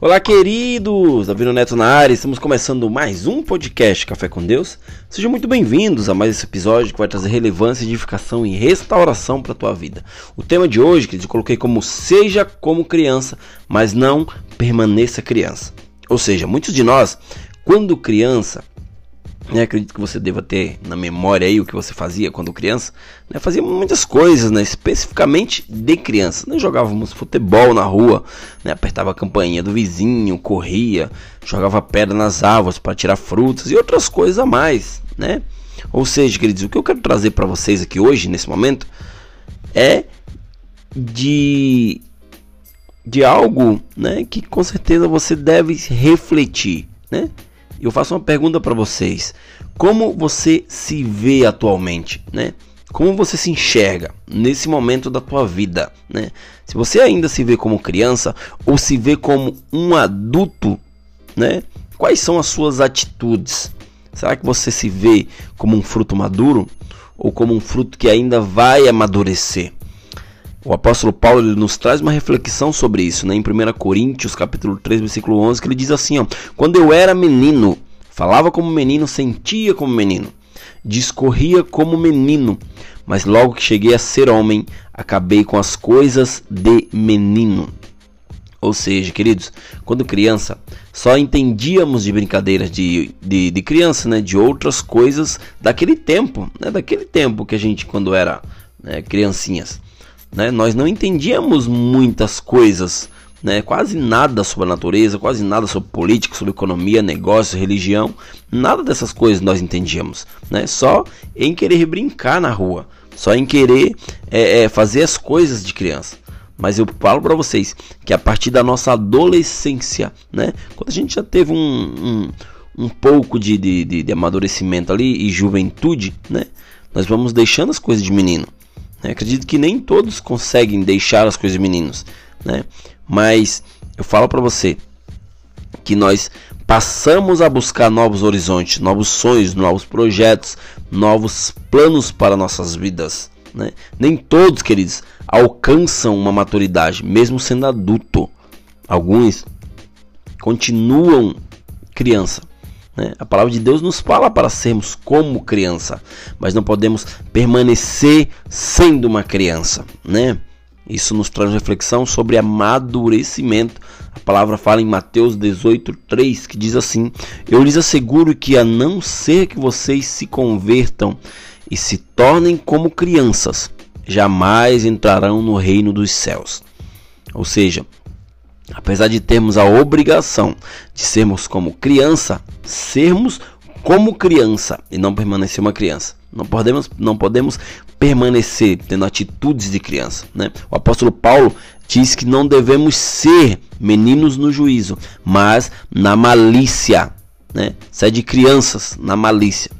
Olá, queridos! Davi Neto na área, estamos começando mais um podcast Café com Deus. Sejam muito bem-vindos a mais esse episódio que vai trazer relevância, edificação e restauração para a tua vida. O tema de hoje, que eu coloquei como seja como criança, mas não permaneça criança. Ou seja, muitos de nós, quando criança, né, acredito que você deva ter na memória aí o que você fazia quando criança. Né, fazia muitas coisas, né, especificamente de criança. Né, jogávamos futebol na rua, né, apertava a campainha do vizinho, corria, jogava pedra nas árvores para tirar frutas e outras coisas a mais. Né? Ou seja, queridos, o que eu quero trazer para vocês aqui hoje, nesse momento, é de, de algo né, que com certeza você deve refletir. Né? Eu faço uma pergunta para vocês: como você se vê atualmente, né? Como você se enxerga nesse momento da tua vida, né? Se você ainda se vê como criança ou se vê como um adulto, né? Quais são as suas atitudes? Será que você se vê como um fruto maduro ou como um fruto que ainda vai amadurecer? O apóstolo Paulo nos traz uma reflexão sobre isso, né? em 1 Coríntios, capítulo 3, versículo 11, que ele diz assim, ó: "Quando eu era menino, falava como menino, sentia como menino, discorria como menino, mas logo que cheguei a ser homem, acabei com as coisas de menino." Ou seja, queridos, quando criança, só entendíamos de brincadeiras de, de, de criança, né? De outras coisas daquele tempo, né? Daquele tempo que a gente, quando era né, criancinhas. Né? Nós não entendíamos muitas coisas, né? quase nada sobre a natureza, quase nada sobre política, sobre economia, negócio, religião, nada dessas coisas nós entendíamos. Né? Só em querer brincar na rua, só em querer é, é, fazer as coisas de criança. Mas eu falo para vocês que a partir da nossa adolescência, né? quando a gente já teve um, um, um pouco de, de, de, de amadurecimento ali e juventude, né? nós vamos deixando as coisas de menino. Né? Acredito que nem todos conseguem deixar as coisas meninos, né? Mas eu falo para você que nós passamos a buscar novos horizontes, novos sonhos, novos projetos, novos planos para nossas vidas. Né? Nem todos, queridos, alcançam uma maturidade, mesmo sendo adulto. Alguns continuam criança. Né? A palavra de Deus nos fala para sermos como criança, mas não podemos permanecer sendo uma criança. Né? Isso nos traz reflexão sobre amadurecimento. A palavra fala em Mateus 18:3 que diz assim: Eu lhes asseguro que a não ser que vocês se convertam e se tornem como crianças, jamais entrarão no reino dos céus. Ou seja, apesar de termos a obrigação de sermos como criança, sermos como criança e não permanecer uma criança. Não podemos, não podemos permanecer tendo atitudes de criança. Né? O apóstolo Paulo diz que não devemos ser meninos no juízo, mas na malícia. Né? Se é de crianças, na malícia.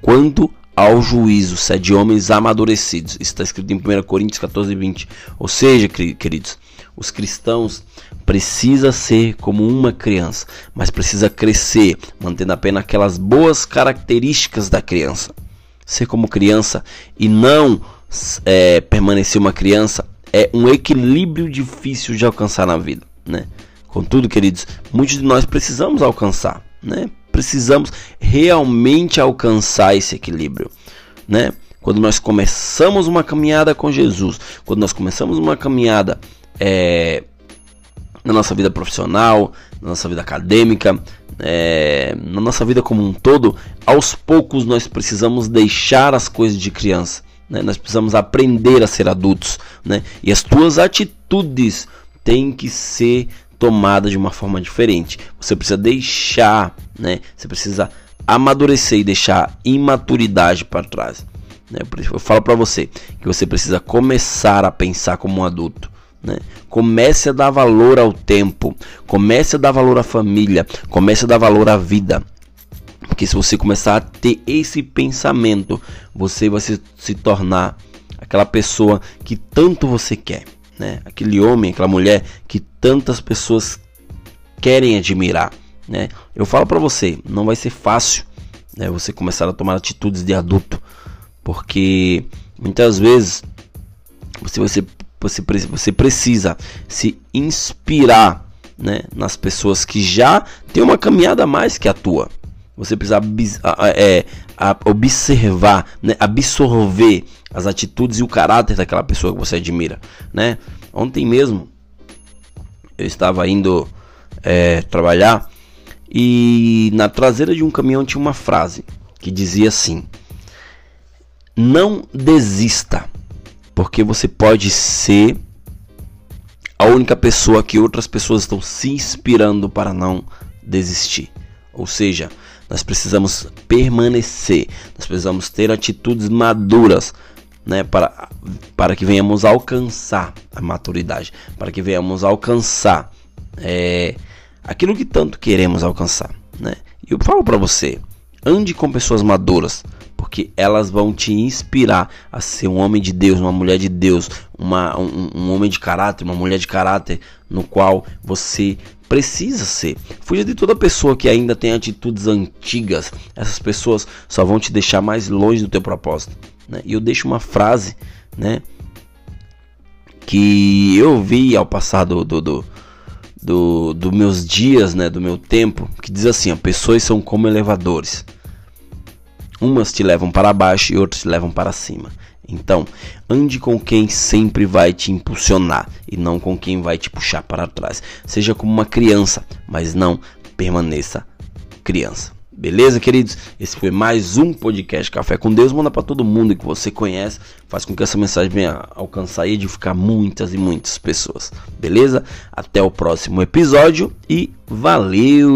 Quanto ao juízo, se é de homens amadurecidos. Isso está escrito em 1 Coríntios 14, 20. Ou seja, queridos, os cristãos precisa ser como uma criança, mas precisa crescer, mantendo apenas aquelas boas características da criança. Ser como criança e não é, permanecer uma criança é um equilíbrio difícil de alcançar na vida, né? Contudo, queridos, muitos de nós precisamos alcançar, né? Precisamos realmente alcançar esse equilíbrio, né? Quando nós começamos uma caminhada com Jesus, quando nós começamos uma caminhada é, na nossa vida profissional, na nossa vida acadêmica, é, na nossa vida como um todo, aos poucos nós precisamos deixar as coisas de criança. Né? Nós precisamos aprender a ser adultos. Né? E as tuas atitudes têm que ser tomadas de uma forma diferente. Você precisa deixar, né? você precisa amadurecer e deixar imaturidade para trás. Né? Eu falo para você que você precisa começar a pensar como um adulto. Né? Comece a dar valor ao tempo, comece a dar valor à família, comece a dar valor à vida. Porque se você começar a ter esse pensamento, você vai se, se tornar aquela pessoa que tanto você quer, né? Aquele homem, aquela mulher que tantas pessoas querem admirar, né? Eu falo para você, não vai ser fácil, né? Você começar a tomar atitudes de adulto, porque muitas vezes você vai ser você, você precisa se inspirar né, nas pessoas que já têm uma caminhada a mais que a tua. Você precisa é, observar, né, absorver as atitudes e o caráter daquela pessoa que você admira, né? Ontem mesmo eu estava indo é, trabalhar e na traseira de um caminhão tinha uma frase que dizia assim: Não desista, porque você pode ser a única pessoa que outras pessoas estão se inspirando para não desistir. Ou seja, nós precisamos permanecer, nós precisamos ter atitudes maduras, né, para, para que venhamos alcançar a maturidade, para que venhamos alcançar é, aquilo que tanto queremos alcançar. Né? E eu falo para você, ande com pessoas maduras, porque elas vão te inspirar a ser um homem de Deus, uma mulher de Deus, uma, um, um homem de caráter, uma mulher de caráter, no qual você precisa ser. Fuja de toda pessoa que ainda tem atitudes antigas. Essas pessoas só vão te deixar mais longe do teu propósito. Né? E eu deixo uma frase, né? Que eu vi ao passar do, do, do, do, do meus dias, né? Do meu tempo, que diz assim: ó, pessoas são como elevadores. Umas te levam para baixo e outras te levam para cima. Então, ande com quem sempre vai te impulsionar e não com quem vai te puxar para trás. Seja como uma criança, mas não permaneça criança. Beleza, queridos? Esse foi mais um podcast Café com Deus. Manda para todo mundo que você conhece. Faz com que essa mensagem venha alcançar e edificar muitas e muitas pessoas. Beleza? Até o próximo episódio e valeu!